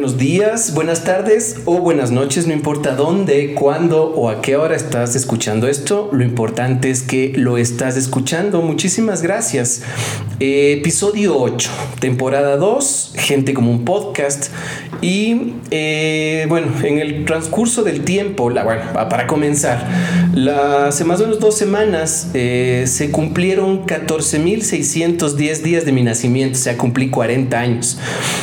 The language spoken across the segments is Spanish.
Buenos días, buenas tardes o buenas noches, no importa dónde, cuándo o a qué hora estás escuchando esto, lo importante es que lo estás escuchando. Muchísimas gracias. Eh, episodio 8, temporada 2, gente como un podcast. Y eh, bueno, en el transcurso del tiempo, la, bueno, para comenzar, hace más o menos dos semanas eh, se cumplieron 14.610 días de mi nacimiento, o sea, cumplí 40 años.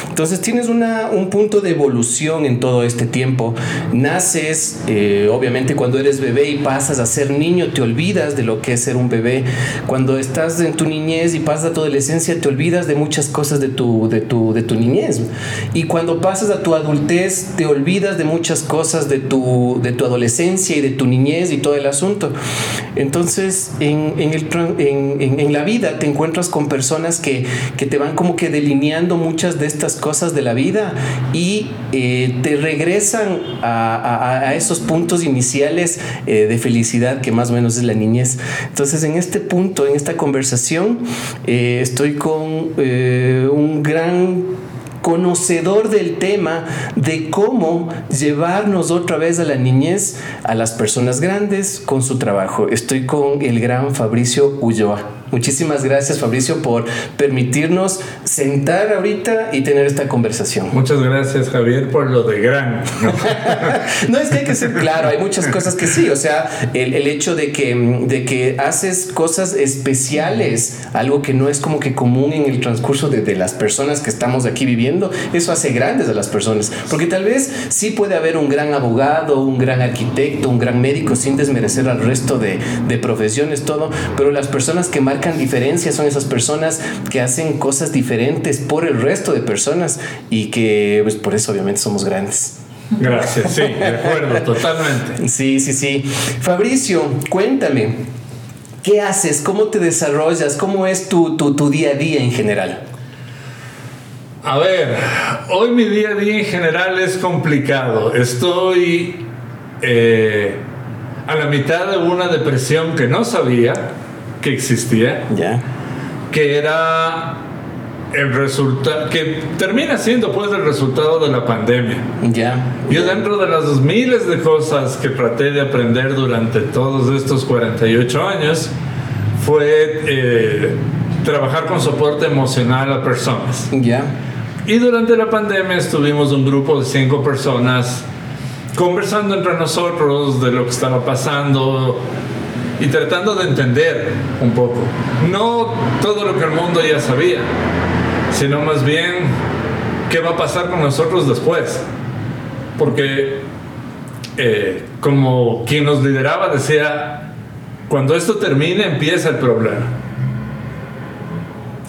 Entonces tienes una, un punto de evolución en todo este tiempo. Naces, eh, obviamente cuando eres bebé y pasas a ser niño, te olvidas de lo que es ser un bebé. Cuando estás en tu niñez y pasas a tu adolescencia, te olvidas de muchas cosas de tu, de tu, de tu niñez. Y cuando pasas a tu adultez, te olvidas de muchas cosas de tu, de tu adolescencia y de tu niñez y todo el asunto. Entonces, en, en, el, en, en la vida te encuentras con personas que, que te van como que delineando muchas de estas cosas de la vida y eh, te regresan a, esos puntos iniciales eh, de felicidad que más o menos es la niñez. Entonces en este punto, en esta conversación, eh, estoy con un gran conocedor del tema de cómo llevarnos otra vez a la niñez a las personas grandes con su trabajo. Estoy con el gran Fabricio Ulloa. Muchísimas gracias Fabricio por permitirnos sentar ahorita y tener esta conversación. Muchas gracias Javier por lo de gran. No, es que hay que ser claro, hay muchas cosas que sí, o sea, el, el hecho de que, de que haces cosas especiales, algo que no es como que común en el transcurso de, de las personas que estamos aquí viviendo, eso hace grandes a las personas, porque tal vez sí puede haber un gran abogado, un gran arquitecto, un gran médico, sin desmerecer al resto de, de profesiones, todo, pero las personas que marcan diferencias son esas personas que hacen cosas diferentes por el resto de personas y que pues por eso obviamente somos grandes. Gracias, sí, de acuerdo, totalmente. Sí, sí, sí. Fabricio, cuéntame, ¿qué haces? ¿Cómo te desarrollas? ¿Cómo es tu, tu, tu día a día en general? A ver, hoy mi día a día en general es complicado. Estoy eh, a la mitad de una depresión que no sabía que existía. Ya. Que era el resultado, que termina siendo pues el resultado de la pandemia. Ya. Yo dentro de las miles de cosas que traté de aprender durante todos estos 48 años, fue eh, trabajar con soporte emocional a personas. Ya. Y durante la pandemia estuvimos un grupo de cinco personas conversando entre nosotros de lo que estaba pasando, y tratando de entender un poco. No todo lo que el mundo ya sabía, sino más bien qué va a pasar con nosotros después. Porque eh, como quien nos lideraba decía, cuando esto termine empieza el problema.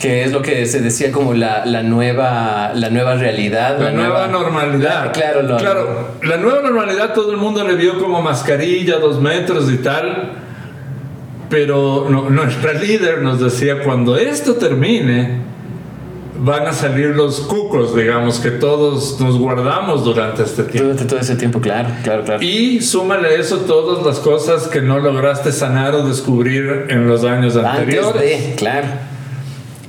Que es lo que se decía como la, la nueva, la nueva realidad. La, nueva, normalidad. Claro, lo- claro, la nueva normalidad todo el mundo le vio como mascarilla, dos metros y tal. Pero no- nuestra líder nos decía, cuando esto termine, van a salir los cucos, digamos, que todos nos guardamos durante este tiempo. Durante todo ese tiempo, claro, claro, claro. Y súmale a eso todas las cosas que no lograste sanar o descubrir en los años Antes anteriores. de, claro.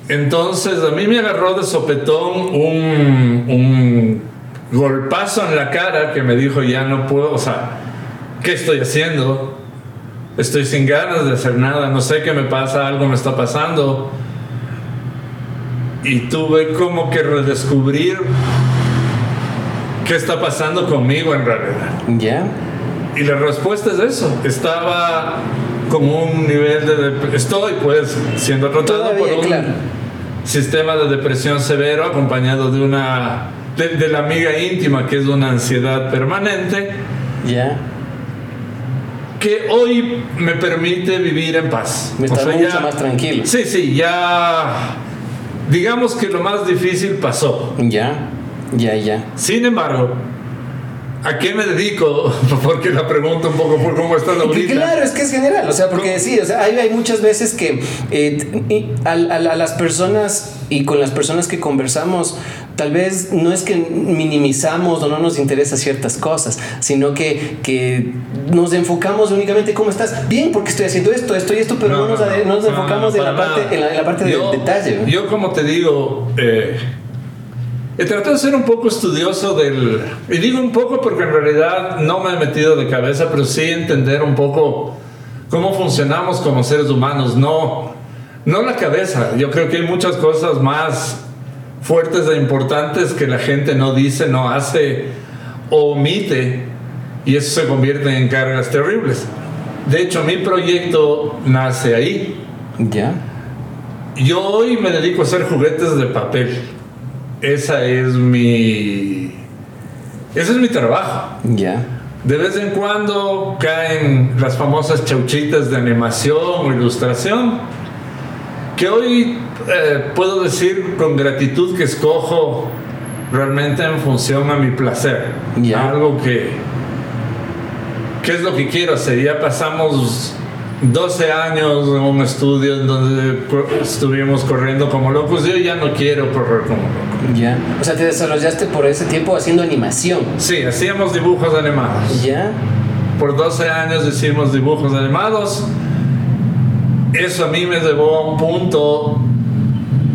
Entonces a mí me agarró de sopetón un, un golpazo en la cara que me dijo ya no puedo, o sea, ¿qué estoy haciendo? Estoy sin ganas de hacer nada, no sé qué me pasa, algo me está pasando. Y tuve como que redescubrir qué está pasando conmigo en realidad. Ya. Y la respuesta es eso. Estaba como un nivel de... Estoy pues siendo tratado por un claro. sistema de depresión severo acompañado de una... De, de la amiga íntima que es una ansiedad permanente Ya. Que hoy me permite vivir en paz. Me O está sea, mucho ya- más tranquilo. Sí, sí, ya digamos que lo más difícil pasó. Ya, ya, ya. Sin embargo, ¿A qué me dedico? Porque la pregunta un poco por cómo estás ahorita. Claro, es que es general, o sea, porque sí, o sea, hay, hay muchas veces que eh, a, a, a, las personas y con las personas que conversamos, tal vez no es que minimizamos o no nos interesa ciertas cosas, sino que, que nos enfocamos únicamente cómo estás. Bien, porque estoy haciendo esto, esto y esto, pero no, no, nos, no nos, enfocamos en la, parte, en, la, en, la, parte, yo, del detalle. Yo, como te digo, eh, He tratado de ser un poco estudioso del... Y digo un poco porque en realidad no me he metido de cabeza, pero sí entender un poco cómo funcionamos como seres humanos, no, no la cabeza. Yo creo que hay muchas cosas más fuertes e importantes que la gente no dice, no hace o omite y eso se convierte en cargas terribles. De hecho, mi proyecto nace ahí. Ya. Yo hoy me dedico a hacer juguetes de papel esa es mi. Ese es mi trabajo. Ya. De vez en cuando caen las famosas chauchitas de animación o ilustración, que hoy eh, puedo decir con gratitud que escojo realmente en función a mi placer. Ya. Algo que, ¿Qué es lo que quiero hacer? Ya pasamos 12 años en un estudio en donde estuvimos corriendo como locos. Yo ya no quiero correr como loco. Ya. O sea, te desarrollaste por ese tiempo haciendo animación. Sí, hacíamos dibujos animados. Ya. Por 12 años hicimos dibujos animados. Eso a mí me llevó a un punto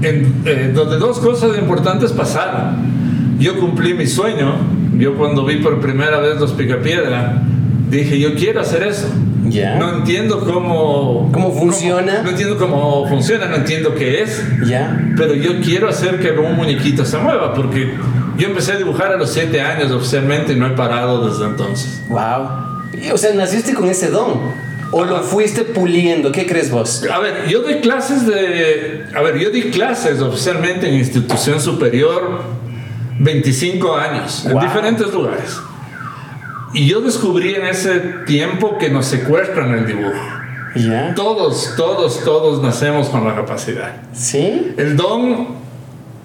en, eh, donde dos cosas importantes pasaron. Yo cumplí mi sueño. Yo cuando vi por primera vez los Picapiedra, dije, yo quiero hacer eso. Ya. No entiendo cómo... ¿Cómo funciona? Cómo, no entiendo cómo funciona, no entiendo qué es. Ya. Pero yo quiero hacer que un muñequito se mueva, porque yo empecé a dibujar a los 7 años oficialmente y no he parado desde entonces. Wow. O sea, naciste con ese don. ¿O lo fuiste puliendo? ¿Qué crees vos? A ver, yo doy clases de... A ver, yo di clases oficialmente en institución superior 25 años, wow. en diferentes lugares. Y yo descubrí en ese tiempo que nos secuestran el dibujo. Todos, todos, todos nacemos con la capacidad. ¿Sí? El don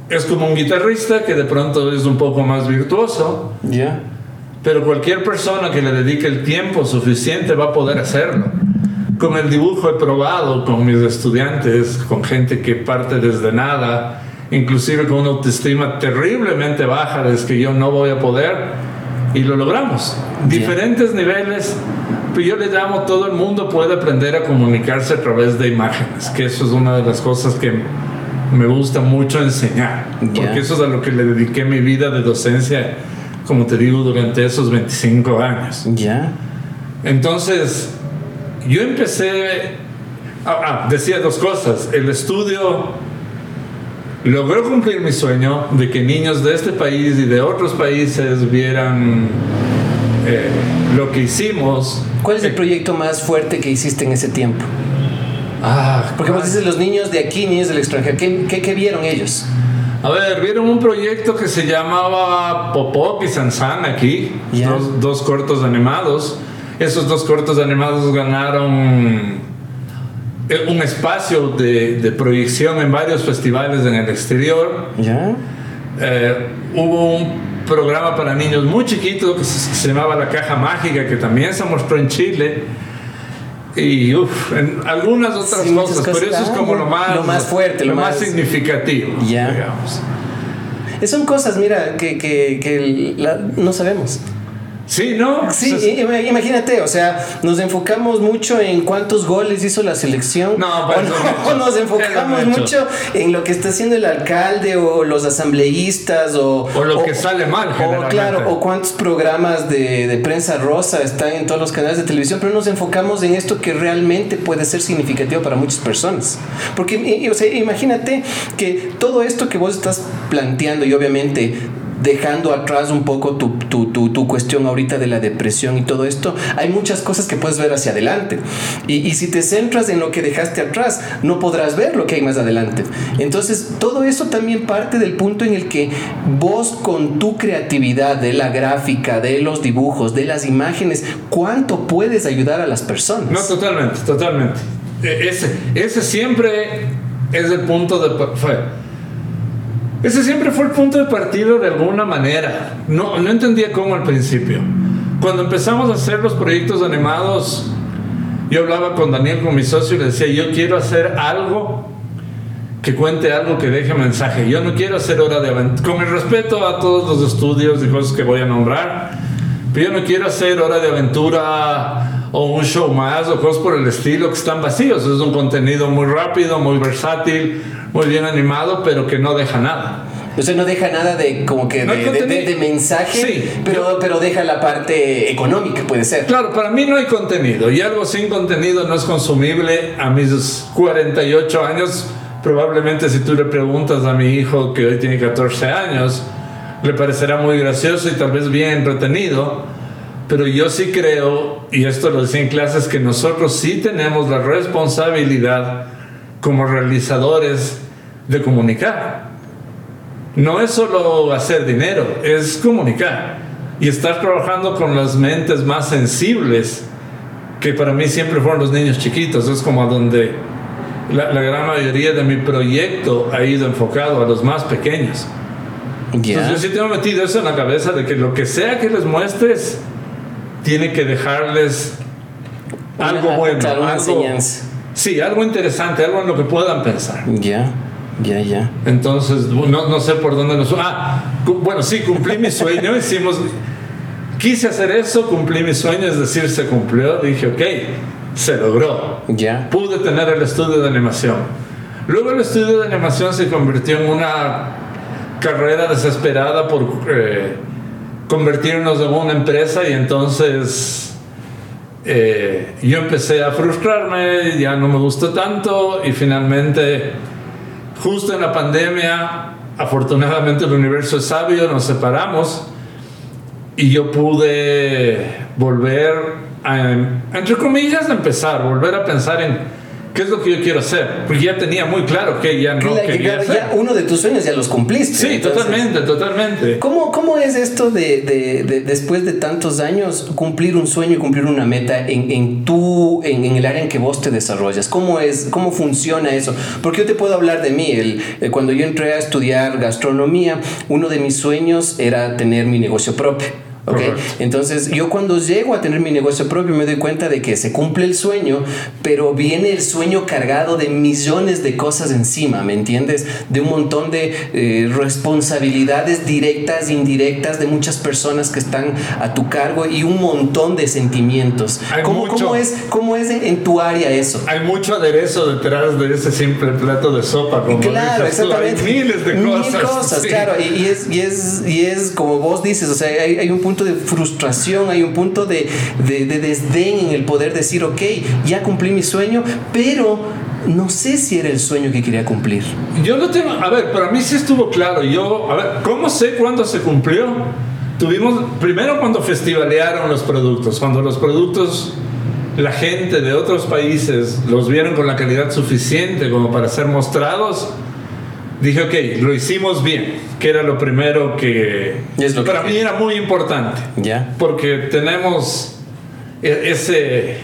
es como un guitarrista que de pronto es un poco más virtuoso. ¿Ya? Pero cualquier persona que le dedique el tiempo suficiente va a poder hacerlo. Con el dibujo he probado con mis estudiantes, con gente que parte desde nada, inclusive con una autoestima terriblemente baja, desde que yo no voy a poder y lo logramos. Diferentes niveles, pero yo le llamo todo el mundo puede aprender a comunicarse a través de imágenes, que eso es una de las cosas que me gusta mucho enseñar, Yeah. porque eso es a lo que le dediqué mi vida de docencia, como te digo, durante esos 25 años. ¿Ya? Entonces, yo empecé, ah, ah, decía dos cosas, el estudio logró cumplir mi sueño de que niños de este país y de otros países vieran eh, lo que hicimos. ¿Cuál es el proyecto más fuerte que hiciste en ese tiempo? Ah, Porque vos dices los niños de aquí, niños del extranjero, ¿qué, qué, qué vieron ellos? A ver, vieron un proyecto que se llamaba Popop y Sansan aquí, Ya. dos, dos cortos animados. Esos dos cortos animados ganaron eh, un espacio de, de proyección en varios festivales en el exterior. ¿Ya? Eh, hubo un programa para niños muy chiquitos que se, se llamaba La Caja Mágica, que también se mostró en Chile. Y uf, en algunas otras Sí, cosas, cosas. pero eso es Ah, como lo más, lo más fuerte, lo lo más más- significativo, Ya. digamos. Son cosas, mira, que, que, que la- no sabemos. Sí, ¿no? Sí, Entonces, imagínate, o sea, nos enfocamos mucho en cuántos goles hizo la selección. No, o, pero no, o nos enfocamos mucho en lo que está haciendo el alcalde o los asambleístas o... O lo que sale mal, O claro, o cuántos programas de, de prensa rosa están en todos los canales de televisión, pero nos enfocamos en esto que realmente puede ser significativo para muchas personas. Porque, o sea, imagínate que todo esto que vos estás planteando y obviamente dejando atrás un poco tu, tu, tu, tu cuestión ahorita de la depresión y todo esto, hay muchas cosas que puedes ver hacia adelante. Y, y si te centras en lo que dejaste atrás, no podrás ver lo que hay más adelante. Entonces, todo eso también parte del punto en el que vos con tu creatividad de la gráfica, de los dibujos, de las imágenes, ¿cuánto puedes ayudar a las personas? No, totalmente, totalmente. E- Ese, ese siempre es el punto de... fue- Ese siempre fue el punto de partida de alguna manera. No, no entendía cómo al principio. Cuando empezamos a hacer los proyectos animados, yo hablaba con Daniel, con mi socio, y le decía, yo quiero hacer algo que cuente algo que deje mensaje. Yo no quiero hacer hora de aventura, con el respeto a todos los estudios y cosas que voy a nombrar, pero yo no quiero hacer hora de aventura o un show más o cosas por el estilo que están vacíos. Es un contenido muy rápido, muy versátil, muy bien animado, pero que no deja nada. O sea, no deja nada de como que de, mensaje, pero, pero deja la parte económica, puede ser. Claro, para mí no hay contenido y algo sin contenido no es consumible a mis 48 años. Probablemente si tú le preguntas a mi hijo que hoy tiene 14 años, le parecerá muy gracioso y tal vez bien retenido, pero yo sí creo, y esto lo decía en clases, que nosotros sí tenemos la responsabilidad como realizadores de comunicar. No es solo hacer dinero, es comunicar y estar trabajando con las mentes más sensibles, que para mí siempre fueron los niños chiquitos, es como a donde la, gran mayoría de mi proyecto ha ido enfocado a los más pequeños. Entonces yo sí tengo metido eso en la cabeza de que lo que sea que les muestres, tiene que dejarles algo bueno. algo, Sí, algo interesante, algo en lo que puedan pensar. Ya. Ya, ya. Entonces, no, no, sé por dónde nos... Ah, bueno, sí, cumplí mi sueño, hicimos... Quise hacer eso, cumplí mi sueño, es decir, se cumplió, dije, ok, se logró. Ya. Pude tener el estudio de animación. Luego el estudio de animación se convirtió en una carrera desesperada por eh, convertirnos en una empresa y entonces eh, yo empecé a frustrarme, ya no me gustó tanto y finalmente justo en la pandemia, afortunadamente el universo es sabio, nos separamos y yo pude volver a, entre comillas, empezar, volver a pensar en ¿Qué es lo que yo quiero hacer? Porque ya tenía muy claro que ya no quería hacer. Ya uno de tus sueños ya los cumpliste. Sí, totalmente, totalmente. ¿Cómo, cómo es esto de, de, después de tantos años cumplir un sueño y cumplir una meta en, en, tu, en, en, el área en que vos te desarrollas? ¿Cómo, es, ¿Cómo funciona eso? Porque yo te puedo hablar de mí. El, eh, cuando yo entré a estudiar gastronomía, uno de mis sueños era tener mi negocio propio. Entonces, yo cuando llego a tener mi negocio propio me doy cuenta de que se cumple el sueño, pero viene el sueño cargado de millones de cosas encima, ¿me entiendes? De un montón de eh, responsabilidades directas, indirectas de muchas personas que están a tu cargo y un montón de sentimientos. ¿Cómo, ¿cómo, es, cómo es en, tu área eso? Hay mucho aderezo detrás de ese simple plato de sopa, como claro, exactamente. Hay miles de cosas. Mil cosas, claro. Y, es, y, es, y es como vos dices, o sea, hay, hay un punto de frustración, hay un punto de, de, desdén en el poder decir, ok, ya cumplí mi sueño, pero no sé si era el sueño que quería cumplir. Yo no tengo, a ver, para mí sí estuvo claro. Yo, a ver, ¿cómo sé cuándo se cumplió? Tuvimos, primero cuando festivalearon los productos, cuando los productos, la gente de otros países los vieron con la calidad suficiente como para ser mostrados dije, ok, lo hicimos bien, que era lo primero que para mí era muy importante. Ya. Porque tenemos e-, ese,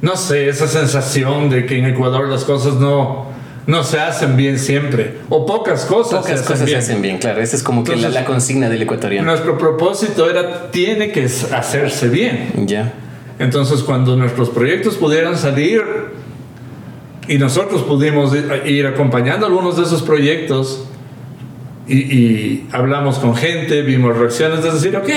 no sé, esa sensación de que en Ecuador las cosas no, no se hacen bien siempre, o pocas cosas. Pocas se cosas se hacen bien, claro. Esa es como que la, consigna del ecuatoriano. Nuestro propósito era, tiene que hacerse bien. Ya. Entonces, cuando nuestros proyectos pudieran salir y nosotros pudimos ir acompañando algunos de esos proyectos y, hablamos con gente, vimos reacciones, de decir, ok,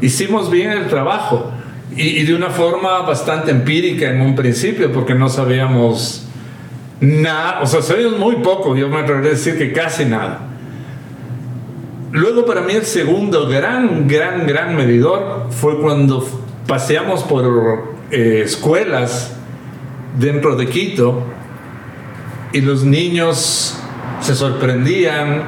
hicimos bien el trabajo. Y, de una forma bastante empírica en un principio, porque no sabíamos nada, o sea, sabíamos muy poco, yo me atrevería a decir que casi nada. Luego para mí el segundo gran, gran, gran medidor fue cuando paseamos por eh, escuelas dentro de Quito y los niños se sorprendían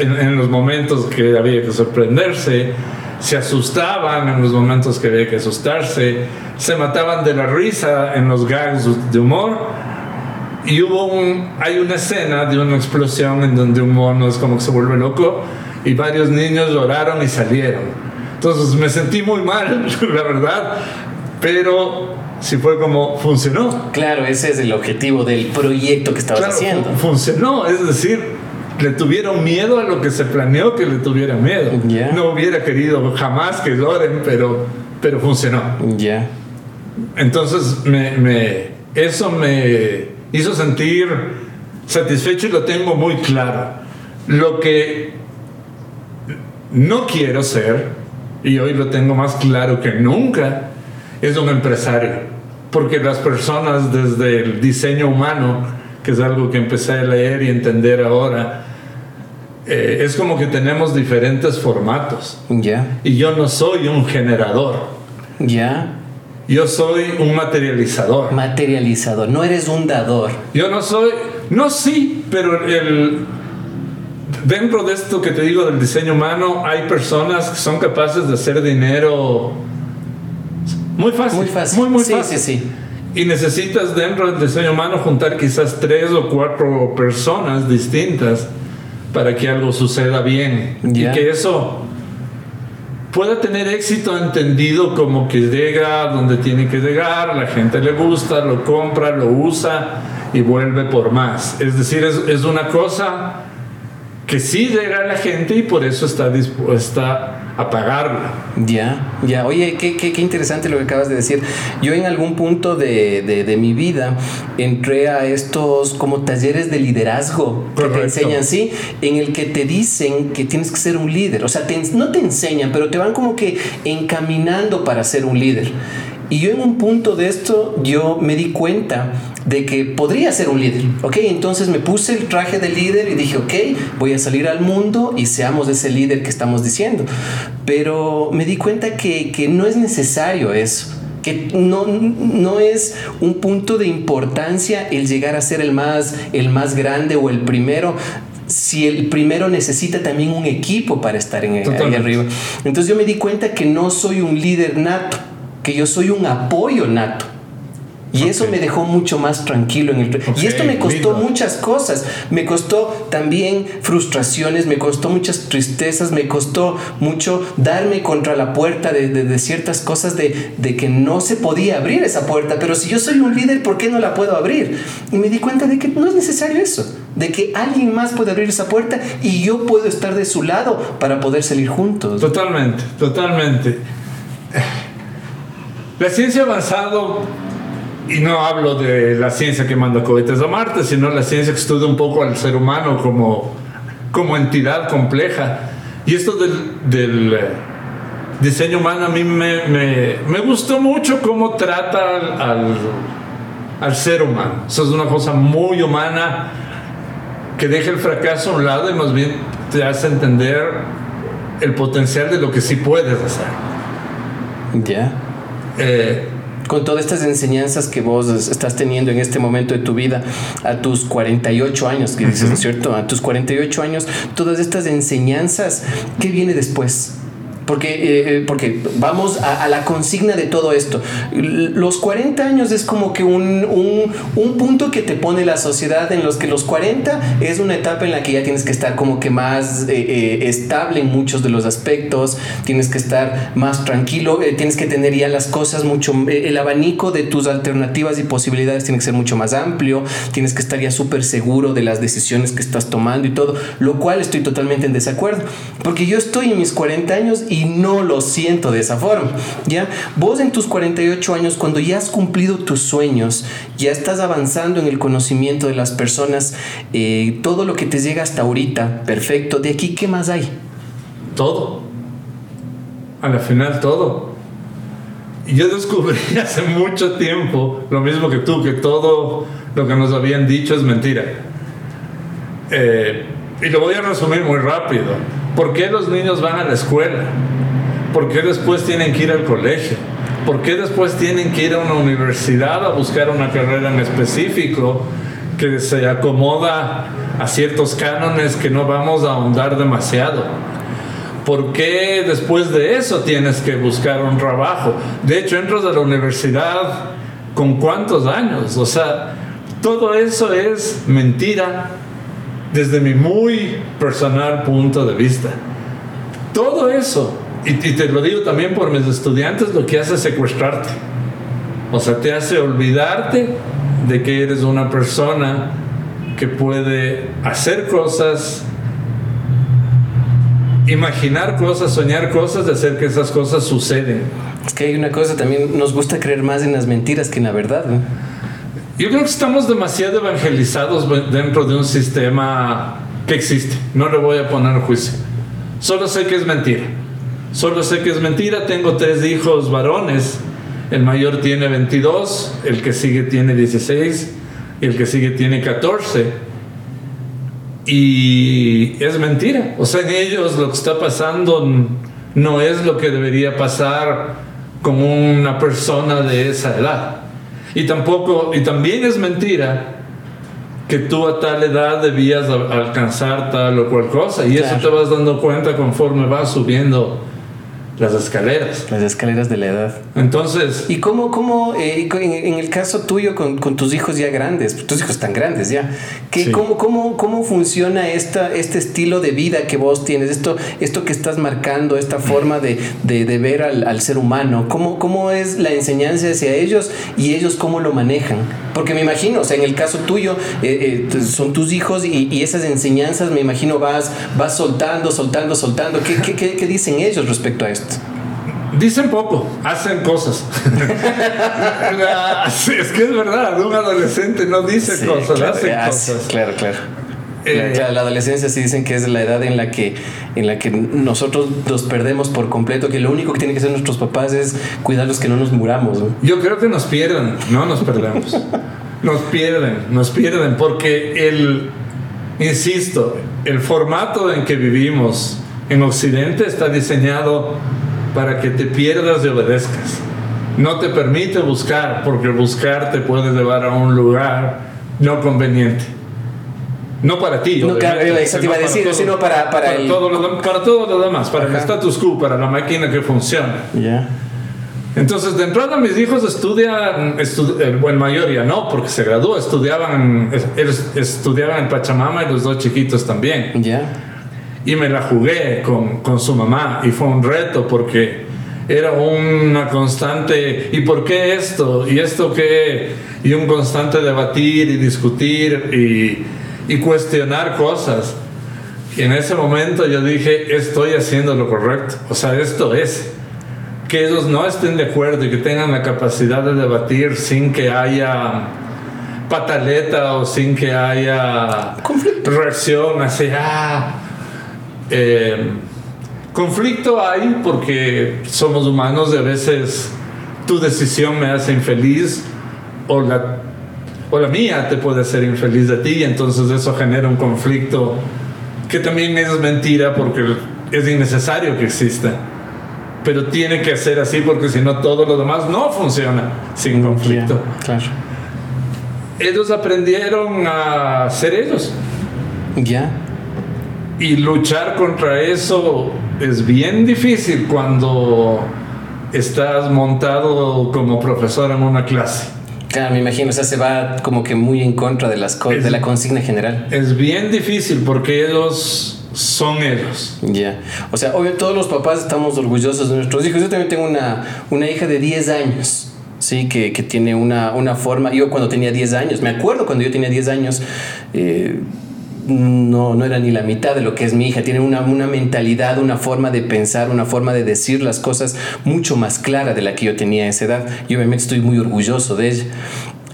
en, los momentos que había que sorprenderse, se asustaban en los momentos que había que asustarse, se mataban de la risa en los gags de humor. Y hubo un, hay una escena de una explosión en donde un mono es como que se vuelve loco y varios niños lloraron y salieron. Entonces me sentí muy mal, la verdad, pero si fue como funcionó. Claro, ese es el objetivo del proyecto que estabas haciendo. Funcionó, es decir, le tuvieron miedo a lo que se planeó que le tuviera miedo. No hubiera querido jamás que lloren, pero, pero funcionó. Ya. Entonces me, me- eso me hizo sentir satisfecho y lo tengo muy claro. Lo que no quiero ser, y hoy lo tengo más claro que nunca, es un empresario. Porque las personas desde el diseño humano, que es algo que empecé a leer y entender ahora, eh, es como que tenemos diferentes formatos. Ya. Y yo no soy un generador, Ya. yo soy un materializador. Materializador. No eres un dador. Yo no soy, no sí, pero el, dentro de esto que te digo del diseño humano, hay personas que son capaces de hacer dinero muy fácil. Muy fácil. Muy, muy sí, fácil. sí, sí. Y necesitas dentro del diseño humano juntar quizás tres o cuatro personas distintas para que algo suceda bien. Y que eso pueda tener éxito entendido como que llega donde tiene que llegar, la gente le gusta, lo compra, lo usa y vuelve por más. Es decir, es, es una cosa que sí llega a la gente y por eso está dispuesta a pagarla. Ya, ya. Oye, qué, qué, qué interesante lo que acabas de decir. Yo en algún punto de, de- de mi vida entré a estos como talleres de liderazgo que te Correcto. enseñan, sí, en el que te dicen que tienes que ser un líder. O sea, te no te enseñan, pero te van como que encaminando para ser un líder. Y yo en un punto de esto, yo me di cuenta de que podría ser un líder, ¿ok? Entonces me puse el traje de líder y dije, ok, voy a salir al mundo y seamos ese líder que estamos diciendo. Pero me di cuenta que, que no es necesario eso que no, no es un punto de importancia el llegar a ser el más, el más grande o el primero, si el primero necesita también un equipo para estar en, ahí arriba. Entonces yo me di cuenta que no soy un líder nato, que yo soy un apoyo nato. Y eso me dejó mucho más tranquilo en el... Y esto me costó muchas cosas. Me costó también frustraciones, me costó muchas tristezas, me costó mucho darme contra la puerta de, de- de ciertas cosas de, de que no se podía abrir esa puerta. Pero si yo soy un líder, ¿por qué no la puedo abrir? Y me di cuenta de que no es necesario eso. De que alguien más puede abrir esa puerta y yo puedo estar de su lado para poder salir juntos. Totalmente, totalmente. La ciencia ha avanzado, y no hablo de la ciencia que manda cohetes a Marte, sino la ciencia que estudia un poco al ser humano como, como entidad compleja. Y esto del, del, eh, diseño humano a mí me, me, me gustó mucho cómo trata al, al, al ser humano. Eso es una cosa muy humana que deja el fracaso a un lado y más bien te hace entender el potencial de lo que sí puedes hacer. Ya. Eh, Con todas estas enseñanzas que vos es- estás teniendo en este momento de tu vida, a tus 48 años, que dices, ¿no es cierto? A tus 48 años, todas estas enseñanzas, ¿qué viene después? Porque, eh, eh, porque vamos a, a la consigna de todo esto. Los 40 años es como que un, un, un punto que te pone la sociedad en los que los 40 es una etapa en la que ya tienes que estar como que más eh, eh, estable en muchos de los aspectos, tienes que estar más tranquilo, eh, tienes que tener ya las cosas mucho, eh, el abanico de tus alternativas y posibilidades tiene que ser mucho más amplio, tienes que estar ya súper seguro de las decisiones que estás tomando y todo, lo cual estoy totalmente en desacuerdo, porque yo estoy en mis 40 años no lo siento de esa forma, ¿ya? Vos en tus 48 años, cuando ya has cumplido tus sueños, ya estás avanzando en el conocimiento de las personas, eh, todo lo que te llega hasta ahorita, perfecto, de aquí, ¿qué más hay? todo. A la final todo. Y yo descubrí hace mucho tiempo, lo mismo que tú, que todo lo que nos habían dicho es mentira. Eh, y lo voy a resumir muy rápido. ¿Por qué los niños van a la escuela? ¿Por qué después tienen que ir al colegio? ¿Por qué después tienen que ir a una universidad a buscar una carrera en específico que se acomoda a ciertos cánones que no vamos a ahondar demasiado? ¿Por qué después de eso tienes que buscar un trabajo? De hecho, entras a la universidad con cuántos años? O sea, todo eso es mentira desde mi muy personal punto de vista. Todo eso, y, te lo digo también por mis estudiantes, lo que hace es secuestrarte. O sea, te hace olvidarte de que eres una persona que puede hacer cosas imaginar cosas, soñar cosas, de hacer que esas cosas suceden. Es que hay una cosa también, nos gusta creer más en las mentiras que en la verdad. ¿no? Yo creo que estamos demasiado evangelizados dentro de un sistema que existe. No le voy a poner juicio. Solo sé que es mentira. Solo sé que es mentira. Tengo tres hijos varones. El mayor tiene 22, el que sigue tiene 16 y el que sigue tiene 14 y es mentira. O sea, en ellos lo que está pasando no es lo que debería pasar con una persona de esa edad. Y tampoco, y también es mentira que tú a tal edad debías alcanzar tal o cual cosa. Y eso te vas dando cuenta conforme vas subiendo las escaleras. Las escaleras de la edad. Entonces... ¿Y cómo, cómo eh, en, el caso tuyo con, con, tus hijos ya grandes, tus hijos tan grandes ya, ¿qué, cómo, cómo, cómo, funciona esta, este estilo de vida que vos tienes, esto, esto que estás marcando, esta forma de, de, de ver al, al, ser humano? ¿Cómo, ¿Cómo es la enseñanza hacia ellos y ellos cómo lo manejan? Porque me imagino, o sea, en el caso tuyo, eh, eh, son tus hijos y, y, esas enseñanzas, me imagino, vas, vas soltando, soltando, soltando. ¿Qué, qué, qué, qué dicen ellos respecto a esto? Dicen poco, hacen cosas. es que es verdad, un adolescente no dice cosas, claro, hace cosas. Claro, claro. Eh, la, la, adolescencia sí dicen que es la edad en la que en la que nosotros nos perdemos por completo, que lo único que tienen que hacer nuestros papás es cuidarlos que no nos muramos. ¿no? Yo creo que nos pierden, no nos perdemos. nos pierden, nos pierden porque el, insisto, el formato en que vivimos en Occidente está diseñado para que te pierdas y obedezcas. No te permite buscar, porque buscar te puede llevar a un lugar no conveniente. No para ti, no, claro, eso te iba a decir, todo, sino para, para, para, el... todo lo, para todo lo demás, para Ajá. el status quo, para la máquina que funciona. Yeah. Entonces, de entrada, mis hijos estudian, estu en mayoría no, porque se graduó, estudiaban, estudiaban en Pachamama y los dos chiquitos también. Ya. Yeah y me la jugué con, con, su mamá y fue un reto porque era una constante, ¿y por qué esto? ¿Y esto qué? Y un constante debatir y discutir y, y cuestionar cosas. Y en ese momento yo dije, estoy haciendo lo correcto. O sea, esto es. Que ellos no estén de acuerdo y que tengan la capacidad de debatir sin que haya pataleta o sin que haya Conflicto. reacción así, ah, eh, conflicto hay porque somos humanos y a veces tu decisión me hace infeliz o la, o la mía te puede hacer infeliz de ti, entonces eso genera un conflicto que también es mentira porque es innecesario que exista. Pero tiene que ser así porque si no todo lo demás no funciona sin conflicto. Yeah, claro. Ellos aprendieron a ser ellos. Ya. Yeah. Y luchar contra eso es bien difícil cuando estás montado como profesor en una clase. Claro, me imagino, o sea, se va como que muy en contra de, las Es- de la consigna general. Es bien difícil porque ellos son ellos. Ya. O sea, obvio, todos los papás estamos orgullosos de nuestros hijos. Yo también tengo una, una hija de 10 años. Sí, que, que tiene una, una forma. Yo cuando tenía 10 años, me acuerdo cuando yo tenía 10 años, eh, no, no era ni la mitad de lo que es mi hija. Tiene una, una mentalidad, una forma de pensar, una forma de decir las cosas mucho más clara de la que yo tenía a esa edad. Y obviamente estoy muy orgulloso de ella.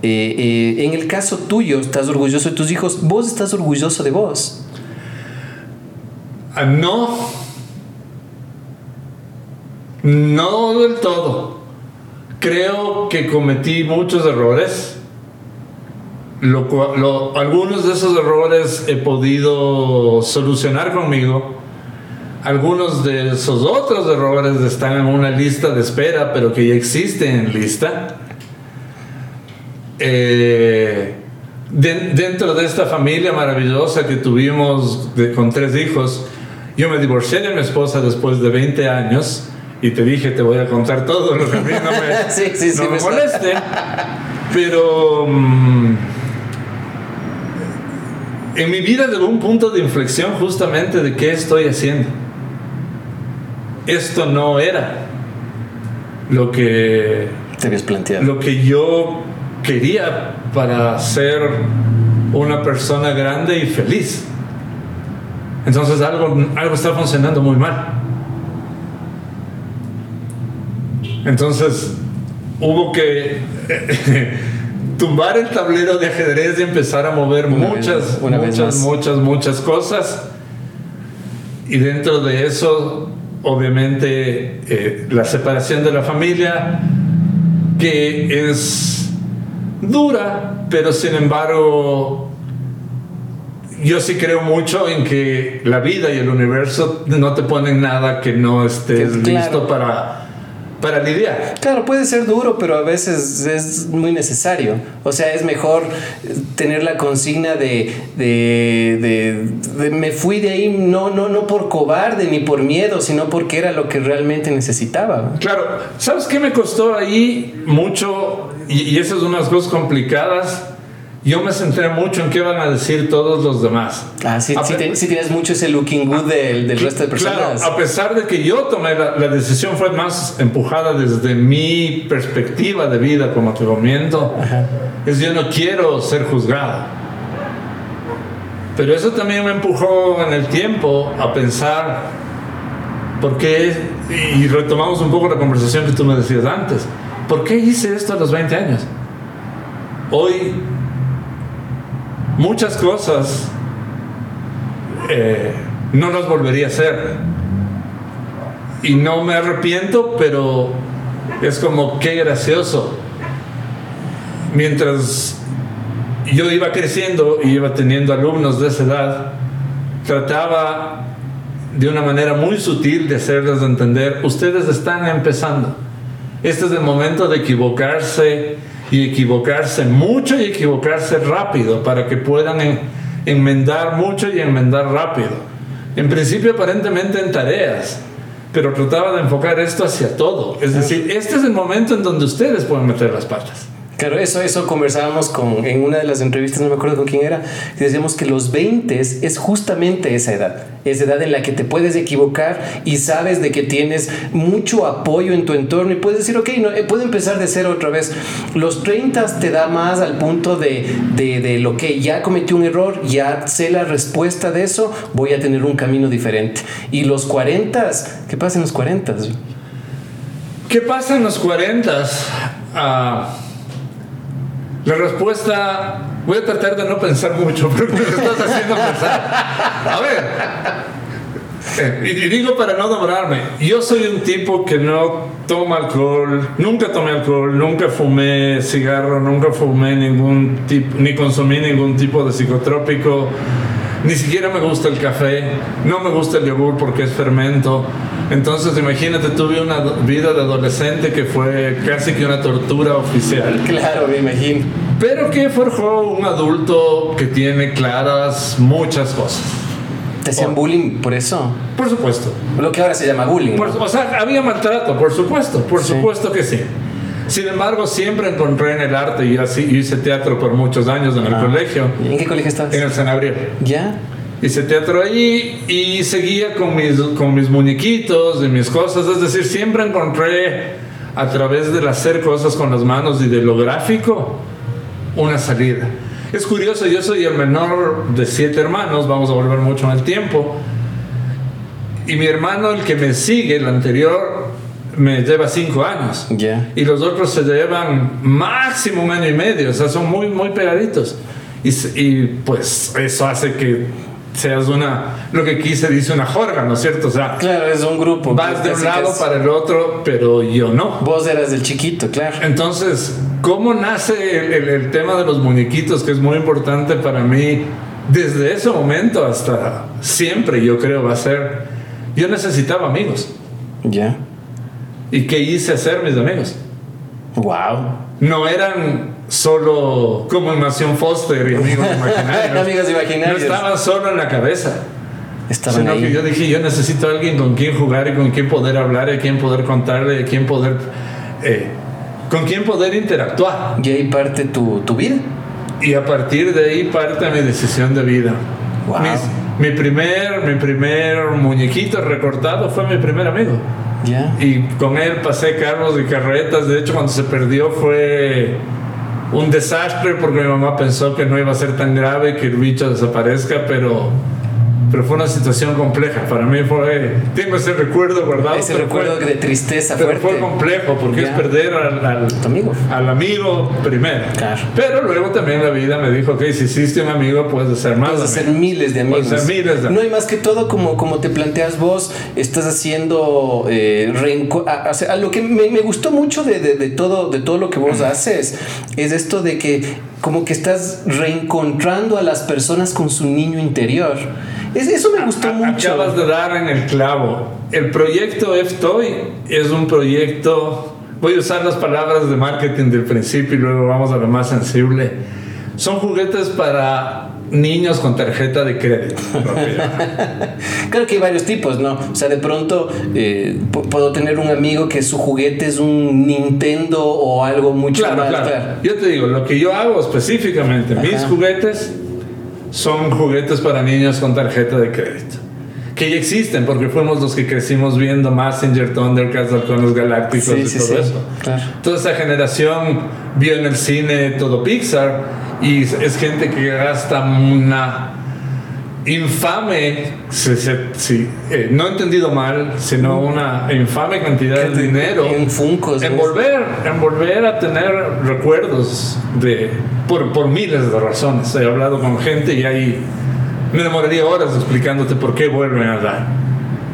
Eh, eh, en el caso tuyo, estás orgulloso de tus hijos. Vos estás orgulloso de vos. Ah, No. No del todo. Creo que cometí muchos errores. Lo, lo- algunos de esos errores he podido solucionar conmigo. Algunos de esos otros errores están en una lista de espera, pero que ya existen en lista. Eh, de- dentro de esta familia maravillosa que tuvimos de- con tres hijos, yo me divorcié de mi esposa después de 20 años y te dije, te voy a contar todo lo que a mí no me, Sí, sí, sí, no me me moleste. Pero mm, en mi vida llegó un punto de inflexión justamente de qué estoy haciendo. Esto no era lo que Te habías planteado. lo que yo quería para ser una persona grande y feliz. Entonces algo, algo está funcionando muy mal. Entonces hubo que tumbar el tablero de ajedrez y empezar a mover muchas, muchas, muchas, muchas cosas. Y dentro de eso, obviamente, eh, la separación de la familia, que es dura, pero sin embargo, yo sí creo mucho en que la vida y el universo no te ponen nada que no estés listo para para lidiar. Claro, puede ser duro, pero a veces es muy necesario. O sea, es mejor tener la consigna de, de, de, me fui de ahí no, no, no por cobarde ni por miedo, sino porque era lo que realmente necesitaba. Claro, ¿sabes qué me costó ahí mucho? Y, y eso es unas cosas complicadas yo me centré mucho en qué van a decir todos los demás. Ah, sí, sí, tienes mucho ese looking good del, del resto de personas. Claro, a pesar de que yo tomé la, decisión fue más empujada desde mi perspectiva de vida como te comento, es yo no quiero ser juzgado. Pero eso también me empujó en el tiempo a pensar por qué, y retomamos un poco la conversación que tú me decías antes, ¿por qué hice esto a los 20 años? Hoy muchas cosas eh, no las volvería a hacer. Y no me arrepiento, pero es como qué gracioso. Mientras yo iba creciendo y iba teniendo alumnos de esa edad, trataba de una manera muy sutil de hacerles entender, ustedes están empezando. Este es el momento de equivocarse y equivocarse mucho y equivocarse rápido para que puedan enmendar mucho y enmendar rápido. En principio aparentemente en tareas, pero trataba de enfocar esto hacia todo. Es decir, este es el momento en donde ustedes pueden meter las patas. Claro, eso, eso conversábamos con, en una de las entrevistas, no me acuerdo con quién era, decíamos que los 20 es justamente esa edad, esa edad en la que te puedes equivocar y sabes de que tienes mucho apoyo en tu entorno y puedes decir, ok, no, eh, puedo empezar de cero otra vez. Los 30 te da más al punto de, de, de lo que ya cometí un error, ya sé la respuesta de eso, voy a tener un camino diferente. Y los 40, ¿qué pasa en los 40? ¿Qué pasa en los 40? Ah la respuesta, voy a tratar de no pensar mucho, pero me estás haciendo pensar. A ver, eh, y digo para no demorarme, yo soy un tipo que no toma alcohol, nunca tomé alcohol, nunca fumé cigarro, nunca fumé ningún tipo, ni consumí ningún tipo de psicotrópico, ni siquiera me gusta el café, no me gusta el yogur porque es fermento. Entonces, imagínate, tuve una vida de adolescente que fue casi que una tortura oficial. Claro, me imagino. Pero que forjó un adulto que tiene claras muchas cosas. ¿Te hacían bullying por eso? Por supuesto. Lo que ahora se llama bullying. o sea, había maltrato, por supuesto, por supuesto que sí. Sin embargo, siempre encontré en el arte y así hice teatro por muchos años en el ah. colegio. ¿En qué colegio estabas? En el San ¿Ya? hice teatro allí y seguía con mis, con mis muñequitos y mis cosas. Es decir, siempre encontré a través del hacer cosas con las manos y de lo gráfico una salida. Es curioso, yo soy el menor de siete hermanos, vamos a volver mucho en el tiempo. Y mi hermano, el que me sigue, el anterior, me lleva cinco años. Y los otros se llevan máximo un año y medio, o sea, son muy, muy pegaditos. Y, y pues eso hace que seas una, lo que aquí se dice una jorga, ¿no es cierto? O sea, claro, es un grupo. Vas de un lado para el otro, pero yo no. Vos eras del chiquito, claro. Entonces, ¿cómo nace el, el, tema de los muñequitos, que es muy importante para mí? Desde ese momento hasta siempre, yo creo, va a ser, yo necesitaba amigos. Ya. ¿Y qué hice hacer mis amigos? Wow. No eran solo como Nación Foster y amigos imaginarios. amigos imaginarios. No estaban solo en la cabeza. Estaban sino que yo dije, yo necesito a alguien con quien jugar y con quien poder hablar, y a quien poder contarle, a quien poder. Eh, con quien poder interactuar. Y ahí parte tu, tu, vida. Y a partir de ahí parte mi decisión de vida. Wow. mi, primer, mi primer muñequito recortado fue mi primer amigo. Yeah. Y con él pasé carros y carretas. De hecho, cuando se perdió fue un desastre porque mi mamá pensó que no iba a ser tan grave que el bicho desaparezca, pero pero fue una situación compleja. Para mí fue, tengo ese recuerdo guardado. Ese recuerdo fue- de tristeza pero fuerte. fue complejo porque es Ya. perder al, al- amigo. al amigo primero. Claro. Pero luego también la vida me dijo, ok, si hiciste un amigo, puedes hacer más. Puedes hacer amigos". miles de amigos. Puedes hacer miles de No, y más que todo, como, como te planteas vos, estás haciendo eh, a, a- a lo que me, me gustó mucho de, de- de todo, de todo lo que vos haces, es esto de que como que estás reencontrando a las personas con su niño interior. Es- eso me gustó A- mucho. Acabas de dar en el clavo. El proyecto F-Toy es un proyecto. Voy a usar las palabras de marketing del principio y luego vamos a lo más sensible. Son juguetes para niños con tarjeta de crédito. Claro que hay varios tipos, ¿no? O sea, de pronto eh, pu- puedo tener un amigo que su juguete es un Nintendo o algo mucho claro, más. claro. claro. Yo te digo, lo que yo hago específicamente, mis juguetes son juguetes para niños con tarjeta de crédito. Que ya existen porque fuimos los que crecimos viendo Messenger, Thundercats, Halcones Galácticos Sí, y sí, todo sí. eso. Claro. Toda esa generación vio en el cine todo Pixar y es, es gente que gasta una infame, se- eh, no entendido mal, sino una infame cantidad de dinero En ¿no? volver, en volver a tener recuerdos de por, por miles de razones. He hablado con gente y ahí me demoraría horas explicándote por qué vuelven a dar,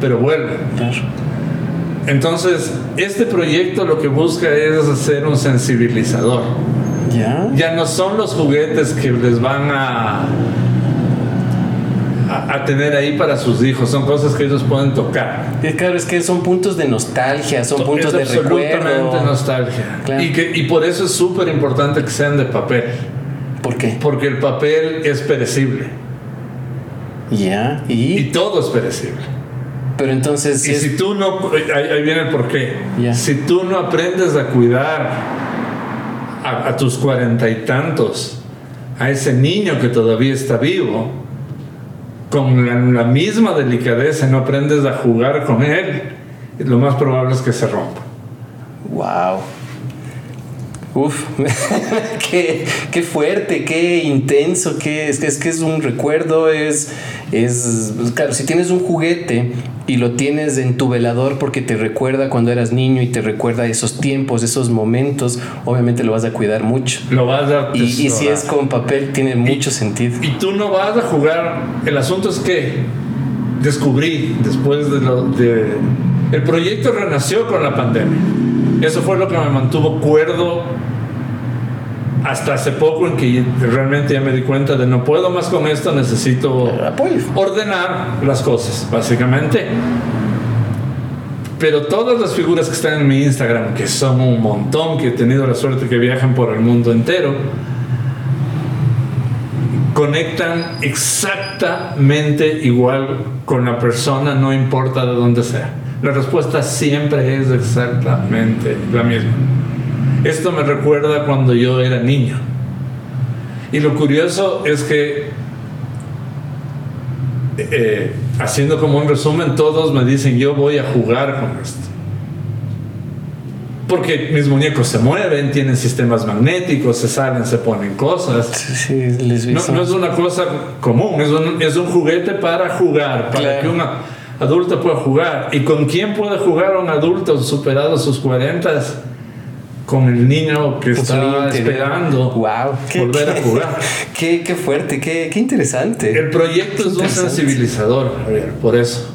pero vuelven. Entonces, este proyecto lo que busca es hacer un sensibilizador. Ya. Ya no son los juguetes que les van a, a, a tener ahí para sus hijos, son cosas que ellos pueden tocar. Y Claro, es que son puntos de nostalgia, son puntos es de absolutamente recuerdo. nostalgia. Claro. Y, que, y por eso es súper importante que sean de papel, ¿Por qué? porque el papel es perecible Ya. y Y. todo es perecible. Pero entonces. Y es- si tú no, ahí, ahí viene el porqué. Ya. Si tú no aprendes a cuidar a, a tus cuarenta y tantos, a ese niño que todavía está vivo, con la, misma delicadeza, no aprendes a jugar con él, lo más probable es que se rompa. Wow. Uf, qué, qué fuerte, qué intenso, qué es, es que es un recuerdo, es, es, pues, claro, si tienes un juguete y lo tienes en tu velador porque te recuerda cuando eras niño y te recuerda esos tiempos, esos momentos, obviamente lo vas a cuidar mucho. Lo vas a Y, y si es con papel, tiene mucho sentido. Y tú no vas a jugar. El asunto es que descubrí después de lo de. El proyecto renació con la pandemia. Eso fue lo que me mantuvo cuerdo hasta hace poco en que realmente ya me di cuenta de no puedo más con esto, necesito Apoyo. ordenar las cosas, básicamente. Pero todas las figuras que están en mi Instagram, que son un montón, que he tenido la suerte que viajan por el mundo entero, conectan exactamente igual con la persona, no importa de dónde sea. La respuesta siempre es exactamente la misma. Esto me recuerda cuando yo era niño. Y lo curioso es que, eh, haciendo como un resumen, todos me dicen, yo voy a jugar con esto. Porque mis muñecos se mueven, tienen sistemas magnéticos, se salen, se ponen cosas. Sí, sí, les No, es una cosa común, es un, es un juguete para jugar, para Claro. que un adulto pueda jugar. ¿Y con quién puede jugar un adulto superado sus 40? Con el niño que niño está esperando Wow. volver a jugar. Qué, qué fuerte, qué, qué interesante. El proyecto es un sensibilizador, Javier, por eso.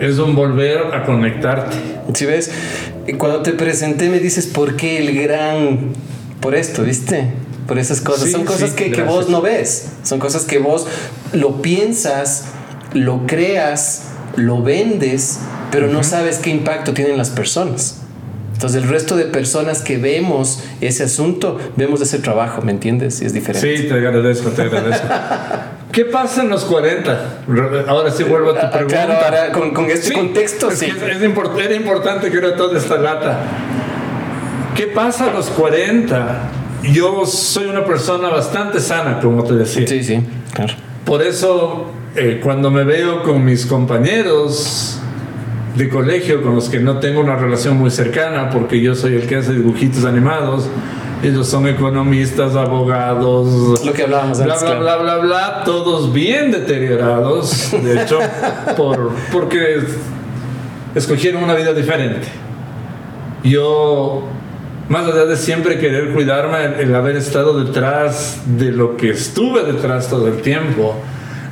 Es un volver a conectarte. Si ves, cuando te presenté me dices por qué el gran. Por esto, ¿viste? Por esas cosas. Sí, Son cosas sí, que, vos no ves. Son cosas que vos lo piensas, lo creas, lo vendes, pero no sabes qué impacto tienen las personas. Entonces el resto de personas que vemos ese asunto, vemos ese trabajo, ¿me entiendes? Y es diferente. Sí, te agradezco, te agradezco. ¿Qué pasa en los 40? Re- Ahora sí vuelvo a tu Ah, pregunta. claro, ahora con, con este Sí, contexto, es sí. que es, es import- era importante que era toda esta lata. ¿Qué pasa a los 40? Yo soy una persona bastante sana, como te decía. Sí, sí, claro. Por eso, eh, cuando me veo con mis compañeros de colegio, con los que no tengo una relación muy cercana, porque yo soy el que hace dibujitos animados, ellos son economistas, abogados, lo que hablábamos bla, bla, bla, bla, bla, todos bien deteriorados, de hecho, por, porque escogieron una vida diferente. Yo, más allá de siempre querer cuidarme, el, el haber estado detrás de lo que estuve detrás todo el tiempo,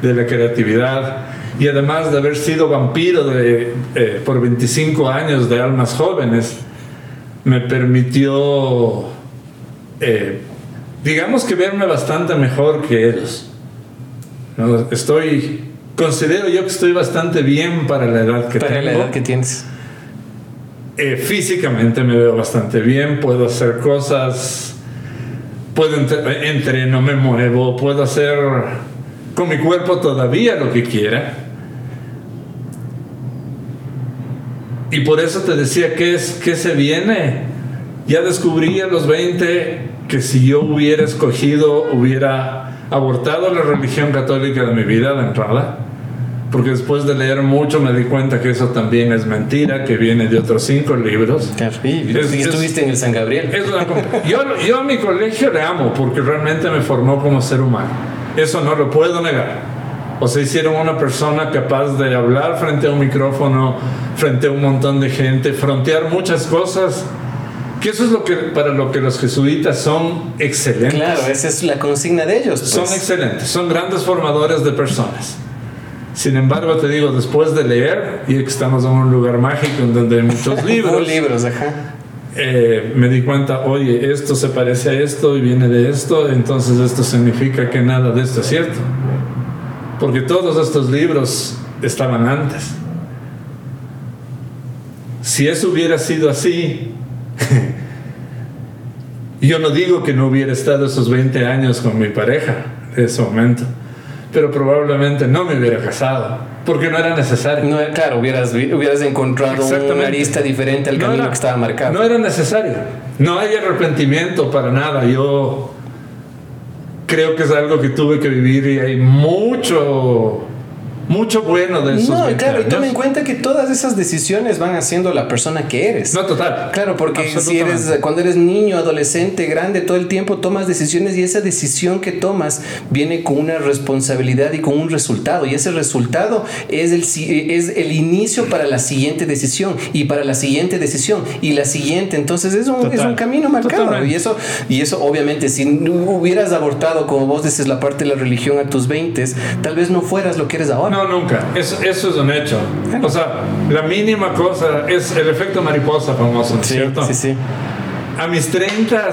de la creatividad, y además de haber sido vampiro de, eh, por 25 años de almas jóvenes, me permitió, eh, digamos que verme bastante mejor que ellos. ¿no? Estoy, considero yo que estoy bastante bien para la edad que Para tengo. la edad que tienes. Eh, físicamente me veo bastante bien, puedo hacer cosas, puedo entre- entreno, me muevo, puedo hacer con mi cuerpo todavía lo que quiera. Y por eso te decía que es que se viene. Ya descubrí a los 20 que si yo hubiera escogido, hubiera abortado la religión católica de mi vida de entrada. Porque después de leer mucho me di cuenta que eso también es mentira, que viene de otros cinco libros. Es- es- estuviste en el San Gabriel. Es una yo, yo a mi colegio le amo porque realmente me formó como ser humano. Eso no lo puedo negar. O sea, hicieron una persona capaz de hablar frente a un micrófono, frente a un montón de gente, frontear muchas cosas. Que eso es lo que para lo que los jesuitas son excelentes. Claro, esa es la consigna de ellos. Son pues. excelentes, son grandes formadores de personas. Sin embargo, te digo, después de leer, y que estamos en un lugar mágico en donde hay muchos libros, libros, ajá. Eh, me di cuenta, oye, esto se parece a esto y viene de esto, entonces esto significa que nada de esto es cierto. Porque todos estos libros estaban antes. Si eso hubiera sido así, yo no digo que no hubiera estado esos 20 años con mi pareja de ese momento, pero probablemente no me hubiera casado, porque no era necesario. No, claro, hubieras, hubieras encontrado una arista diferente al No camino era- que estaba marcado. No era necesario. No hay arrepentimiento para nada. Yo creo que es algo que tuve que vivir y hay mucho, mucho bueno de esos No, 20 claro, y toma en años. cuenta que todas esas decisiones van haciendo la persona que eres. No, total. Claro, porque si eres cuando eres niño, adolescente, grande, todo el tiempo tomas decisiones y esa decisión que tomas viene con una responsabilidad y con un resultado y ese resultado es el es el inicio para la siguiente decisión y para la siguiente decisión y la siguiente, entonces es un, Total. es un camino marcado Totalmente. y eso y eso obviamente si no hubieras abortado como vos dices la parte de la religión a tus 20, tal vez no fueras lo que eres ahora. No, nunca. Eso, eso es un hecho. O sea, la mínima cosa es el efecto mariposa famoso, ¿no es sí, ¿cierto? sí, sí. A mis 30,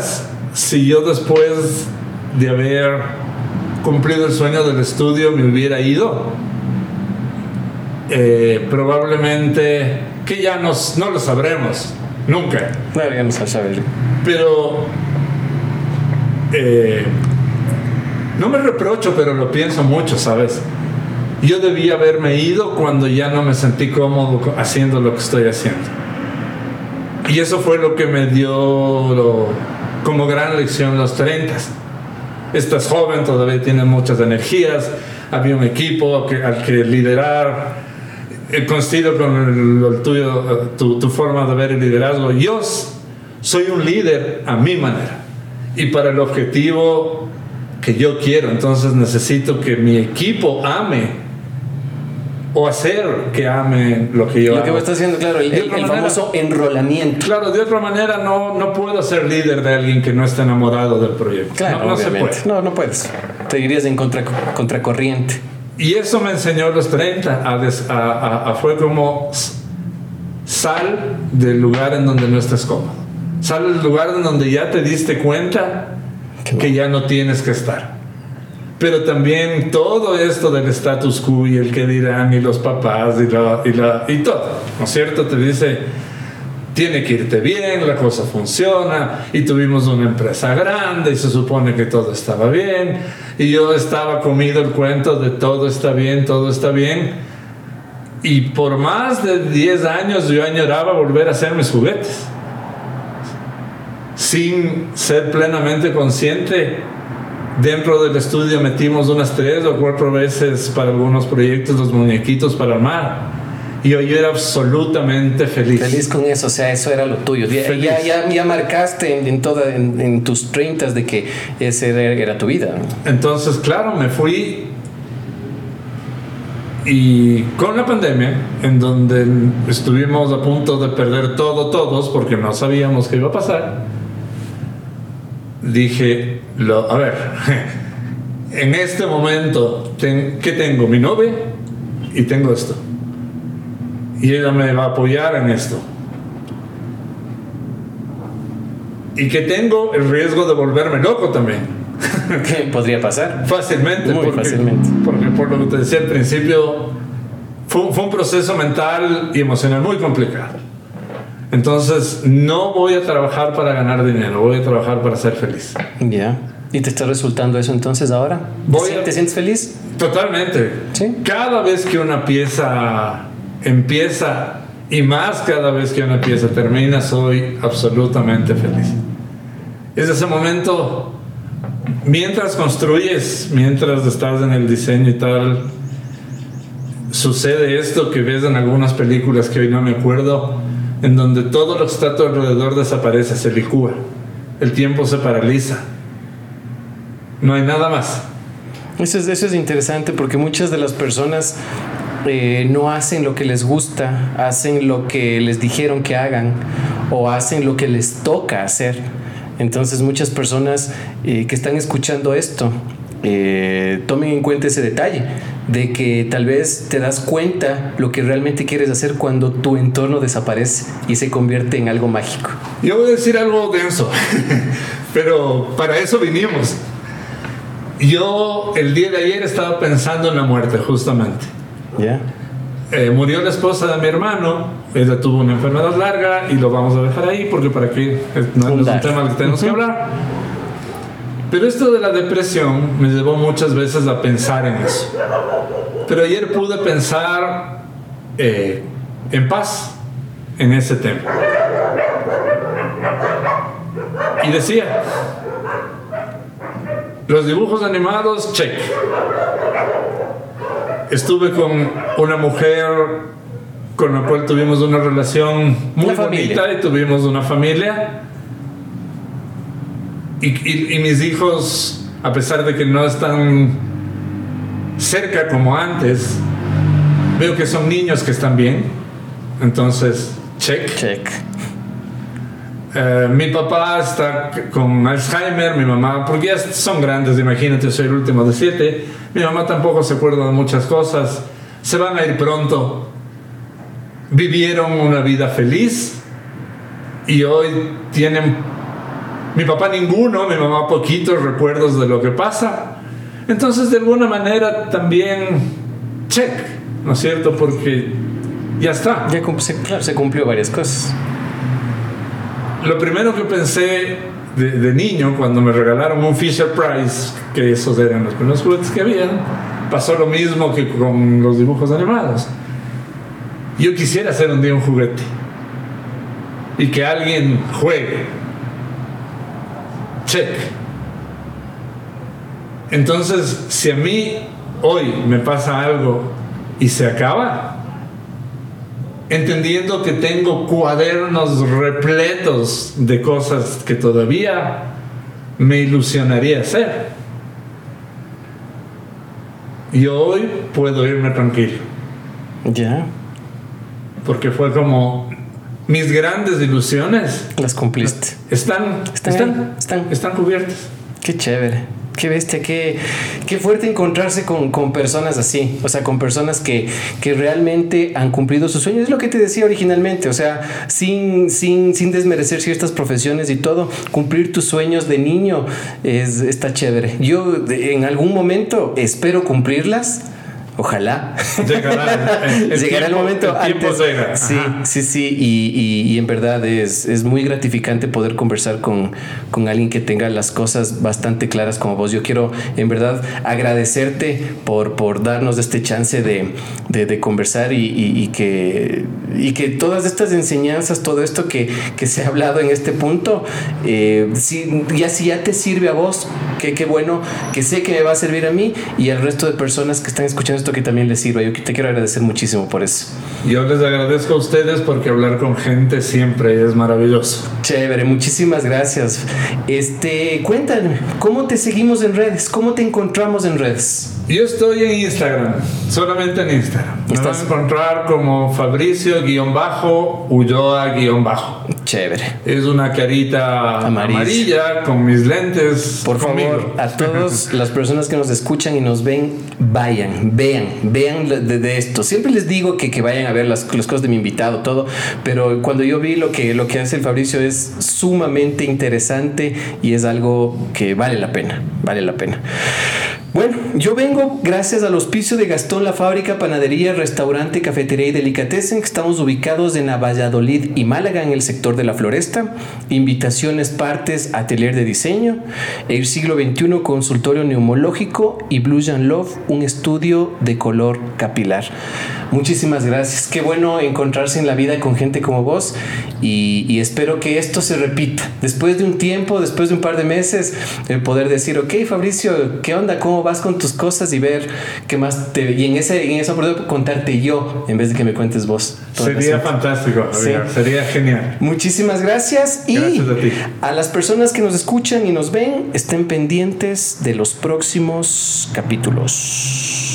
si yo después de haber cumplido el sueño del estudio me hubiera ido, eh, probablemente, que ya nos, no lo sabremos, nunca. No sabes saber. Pero eh, no me reprocho, pero lo pienso mucho, ¿sabes? Yo debía haberme ido cuando ya no me sentí cómodo haciendo lo que estoy haciendo. Y eso fue lo que me dio como gran lección los 30. Estás joven, todavía tienes muchas energías, había un equipo al que liderar. Eh, coincido con el, el tuyo, tu, tu forma de ver el liderazgo. Yo soy un líder a mi manera y para el objetivo que yo quiero. Entonces necesito que mi equipo ame o hacer que ame lo que yo Lo que vos estás haciendo, claro, el, el- el famoso enrolamiento. Claro, de otra manera no, no puedo ser líder de alguien que no esté enamorado del proyecto. Claro, no, no se puede. No, no puedes. Te irías en contra, contracorriente. Y eso me enseñó los 30. A des- a- a- a- fue como sal del lugar en donde no estás cómodo. Sal del lugar en donde ya te diste cuenta que ya no tienes que estar. Pero también todo esto del status quo y el que dirán y los papás y, la, y, la, y todo, ¿no es cierto? Te dice, tiene que irte bien, la cosa funciona y tuvimos una empresa grande y se supone que todo estaba bien y yo estaba comido el cuento de todo está bien, todo está bien y por más de 10 años yo añoraba volver a hacer mis juguetes sin ser plenamente consciente dentro del estudio metimos unas tres o cuatro veces para algunos proyectos los muñequitos para armar Y yo, yo era absolutamente feliz. Feliz con eso, o sea, eso era lo tuyo. Ya, ya, ya- ya marcaste en, en toda, en, en tus 30 de que esa era, era tu vida. Entonces, claro, me fui y con la pandemia, en donde estuvimos a punto de perder todo todos porque no sabíamos qué iba a pasar, dije, lo, a ver, en este momento, ten- ¿qué tengo? Mi novia y tengo esto. Y ella me va a apoyar en esto. Y que tengo el riesgo de volverme loco también. ¿Qué podría pasar? Fácilmente, Muy porque, fácilmente. porque por lo que te decía al principio, fue, fue un proceso mental y emocional muy complicado. Entonces, no voy a trabajar para ganar dinero, voy a trabajar para ser feliz. Ya. ¿Y te está resultando eso entonces ahora? ¿Te, Voy sien- a- te sientes feliz? Totalmente. Sí. Cada vez que una pieza empieza y más cada vez que una pieza termina, soy absolutamente feliz. Es ese momento, mientras construyes, mientras estás en el diseño y tal, sucede esto que ves en algunas películas que hoy no me acuerdo, en donde todo lo que está alrededor desaparece, se licúa, el tiempo se paraliza, no hay nada más. Eso es, eso es interesante porque muchas de las personas eh, no hacen lo que les gusta, hacen lo que les dijeron que hagan o hacen lo que les toca hacer. Entonces muchas personas eh, que están escuchando esto, eh, tomen en cuenta ese detalle de que tal vez te das cuenta lo que realmente quieres hacer cuando tu entorno desaparece y se convierte en algo mágico. Yo voy a decir algo denso, pero para eso vinimos. Yo el día de ayer estaba pensando en la muerte, justamente. ¿Ya? Eh, murió la esposa de mi hermano, ella tuvo una enfermedad larga y lo vamos a dejar ahí porque para qué, Eh, no, no es un tema que tenemos que hablar. Pero esto de la depresión me llevó muchas veces a pensar en eso. Pero ayer pude pensar eh, en paz en ese tema. Y decía, los dibujos animados, check. Estuve con una mujer con la cual tuvimos una relación muy bonita y tuvimos una familia. Y, y- y mis hijos, a pesar de que no están cerca como antes, veo que son niños que están bien. Entonces, check. Check. Eh, mi papá está con Alzheimer, mi mamá, porque ya son grandes, imagínate, soy el último de siete. Mi mamá tampoco se acuerda de muchas cosas. Se van a ir pronto. Vivieron una vida feliz y hoy tienen, mi papá ninguno, mi mamá poquitos recuerdos de lo que pasa. Entonces, de alguna manera también, check, ¿no es cierto? Porque ya está. Ya se, claro, se cumplió varias cosas. Lo primero que pensé de, de niño, cuando me regalaron un Fisher Price, que esos eran los primeros juguetes que habían, pasó lo mismo que con los dibujos animados. Yo quisiera hacer un día un juguete y que alguien juegue. Check. Entonces, si a mí hoy me pasa algo y se acaba, entendiendo que tengo cuadernos repletos de cosas que todavía me ilusionaría hacer. Y hoy puedo irme tranquilo, Ya. porque fue como mis grandes ilusiones Las cumpliste. Están, Están están, están. están cubiertas. Qué chévere. Qué bestia, qué, qué fuerte encontrarse con, con personas así, o sea, con personas que, que realmente han cumplido sus sueños. Es lo que te decía originalmente, o sea, sin, sin, sin desmerecer ciertas profesiones y todo, cumplir tus sueños de niño es, está chévere. Yo en algún momento espero cumplirlas. Ojalá. Llegará el- el Llegará el tiempo- momento el tiempo antes. llega. Sí, sí, sí. Y, y- y en verdad es, es muy gratificante poder conversar con, con alguien que tenga las cosas bastante claras como vos. Yo quiero en verdad agradecerte por, por darnos este chance de, de- de conversar y, y- que, y que todas estas enseñanzas, todo esto que, que se ha hablado en este punto, eh, si, ya si ya te sirve a vos, que qué bueno, que sé que me va a servir a mí y al resto de personas que están escuchando esto que también les sirva. Yo te quiero agradecer muchísimo por eso. Yo les agradezco a ustedes porque hablar con gente siempre es maravilloso. Chévere, muchísimas gracias. Este, cuéntame, ¿cómo te seguimos en redes? ¿Cómo te encontramos en redes? Yo estoy en Instagram, solamente en Instagram. Me van a encontrar como Fabricio-Ulloa-Bajo. Chévere. Es una carita amarilla, con mis lentes. Por favor, a todas las personas que nos escuchan y nos ven, vayan, vean, vean de, esto. Siempre les digo que, que vayan a ver las, las, cosas de mi invitado, todo, pero cuando yo vi lo que, lo que hace el Fabricio es sumamente interesante y es algo que vale la pena, vale la pena. Bueno, yo vengo gracias al auspicio de Gastón La Fábrica, Panadería, Restaurante, Cafetería y Delicatessen, que estamos ubicados en Valladolid y Málaga, en el sector de la Floresta. Invitaciones, partes, atelier de diseño. El siglo XXI, consultorio neumológico y Blue and Love, un estudio de color capilar. Muchísimas gracias. Qué bueno encontrarse en la vida con gente como vos y, espero que esto se repita. Después de un tiempo, después de un par de meses, el poder decir, ok, Fabricio, ¿qué onda? ¿Cómo vas con tus cosas? Y ver qué más te... Y en, ese, en esa oportunidad contarte yo en vez de que me cuentes vos. Sería fantástico, sería genial. Muchísimas gracias y a las personas que nos escuchan y nos ven, estén pendientes de los próximos capítulos.